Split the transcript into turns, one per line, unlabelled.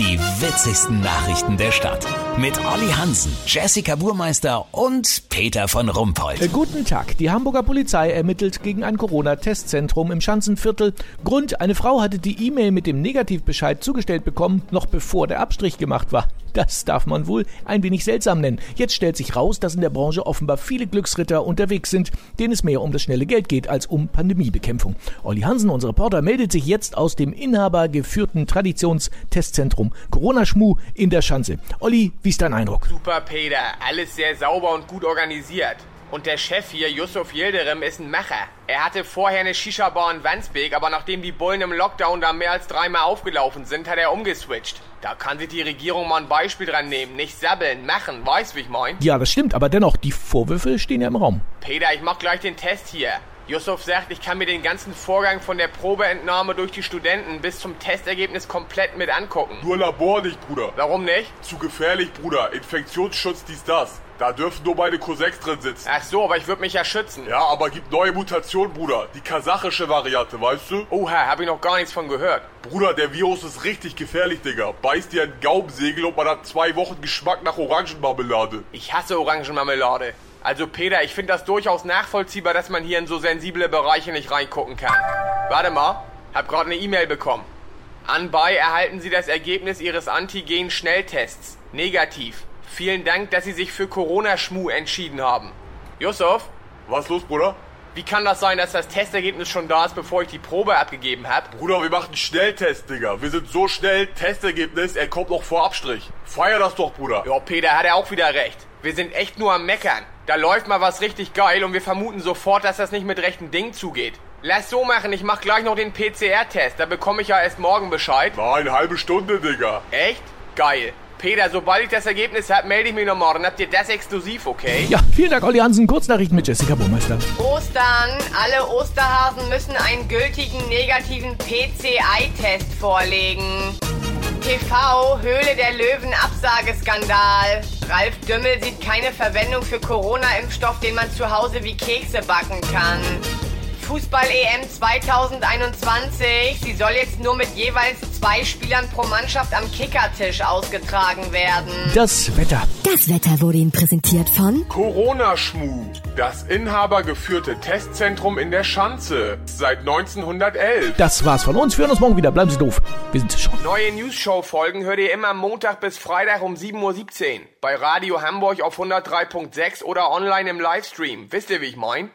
Die witzigsten Nachrichten der Stadt. Mit Olli Hansen, Jessica Burmeister und Peter von Rumpold.
Äh, Guten Tag. Die Hamburger Polizei ermittelt gegen ein Corona-Testzentrum im Schanzenviertel. Grund, eine Frau hatte die E-Mail mit dem Negativbescheid zugestellt bekommen, noch bevor der Abstrich gemacht war. Das darf man wohl ein wenig seltsam nennen. Jetzt stellt sich raus, dass in der Branche offenbar viele Glücksritter unterwegs sind, denen es mehr um das schnelle Geld geht als um Pandemiebekämpfung. Olli Hansen, unser Reporter, meldet sich jetzt aus dem inhabergeführten Traditionstestzentrum Corona-Schmu in der Schanze. Olli, wie ist dein Eindruck?
Super, Peter. Alles sehr sauber und gut organisiert. Und der Chef hier, Yusuf Yildirim, ist ein Macher. Er hatte vorher eine Shisha-Bar in Wandsbek, aber nachdem die Bullen im Lockdown da mehr als dreimal aufgelaufen sind, hat er umgeswitcht. Da kann sich die Regierung mal ein Beispiel dran nehmen. Nicht sabbeln, machen, weißt wie ich mein?
Ja, das stimmt, aber dennoch, die Vorwürfe stehen ja im Raum.
Peter, ich mach gleich den Test hier. Yusuf sagt, ich kann mir den ganzen Vorgang von der Probeentnahme durch die Studenten bis zum Testergebnis komplett mit angucken.
Nur Labor nicht, Bruder.
Warum nicht?
Zu gefährlich, Bruder. Infektionsschutz, dies, das. Da dürfen nur meine Cousins drin sitzen.
Ach so, aber ich würde mich ja schützen.
Ja, aber gibt neue Mutationen, Bruder. Die kasachische Variante, weißt du?
Oha, hab ich noch gar nichts von gehört.
Bruder, der Virus ist richtig gefährlich, Digga. Beißt dir ein Gaumensegel und man hat zwei Wochen Geschmack nach Orangenmarmelade.
Ich hasse Orangenmarmelade. Also Peter, ich finde das durchaus nachvollziehbar, dass man hier in so sensible Bereiche nicht reingucken kann. Warte mal, hab gerade eine E-Mail bekommen. Anbei erhalten Sie das Ergebnis Ihres Antigen-Schnelltests. Negativ. Vielen Dank, dass Sie sich für Corona-Schmu entschieden haben. Yusuf,
Was los, Bruder?
wie kann das sein, dass das Testergebnis schon da ist, bevor ich die Probe abgegeben habe?
Bruder, wir machen einen Schnelltest, Digga. Wir sind so schnell. Testergebnis, er kommt noch vor Abstrich. Feier das doch, Bruder.
Ja, Peter hat er auch wieder recht. Wir sind echt nur am Meckern. Da läuft mal was richtig geil und wir vermuten sofort, dass das nicht mit rechten Dingen zugeht. Lass so machen, ich mach gleich noch den PCR-Test. Da bekomme ich ja erst morgen Bescheid.
War eine halbe Stunde, Digga.
Echt? Geil. Peter, sobald ich das Ergebnis hab, melde ich mich noch morgen. Habt ihr das exklusiv, okay?
Ja, vielen Dank, Olli Hansen. Kurznachrichten mit Jessica Burmeister.
Ostern. Alle Osterhasen müssen einen gültigen negativen PCI-Test vorlegen. TV, Höhle der Löwen, Absageskandal. Ralf Dümmel sieht keine Verwendung für Corona-Impfstoff, den man zu Hause wie Kekse backen kann. Fußball-EM 2021. Sie soll jetzt nur mit jeweils zwei Spielern pro Mannschaft am Kickertisch ausgetragen werden.
Das Wetter.
Das Wetter wurde Ihnen präsentiert von
Corona-Schmu. Das inhabergeführte Testzentrum in der Schanze. Seit 1911.
Das war's von uns. Wir hören uns morgen wieder. Bleiben Sie doof. Wir sind schon.
Neue News-Show-Folgen hört ihr immer Montag bis Freitag um 7.17 Uhr. Bei Radio Hamburg auf 103.6 oder online im Livestream. Wisst ihr, wie ich mein?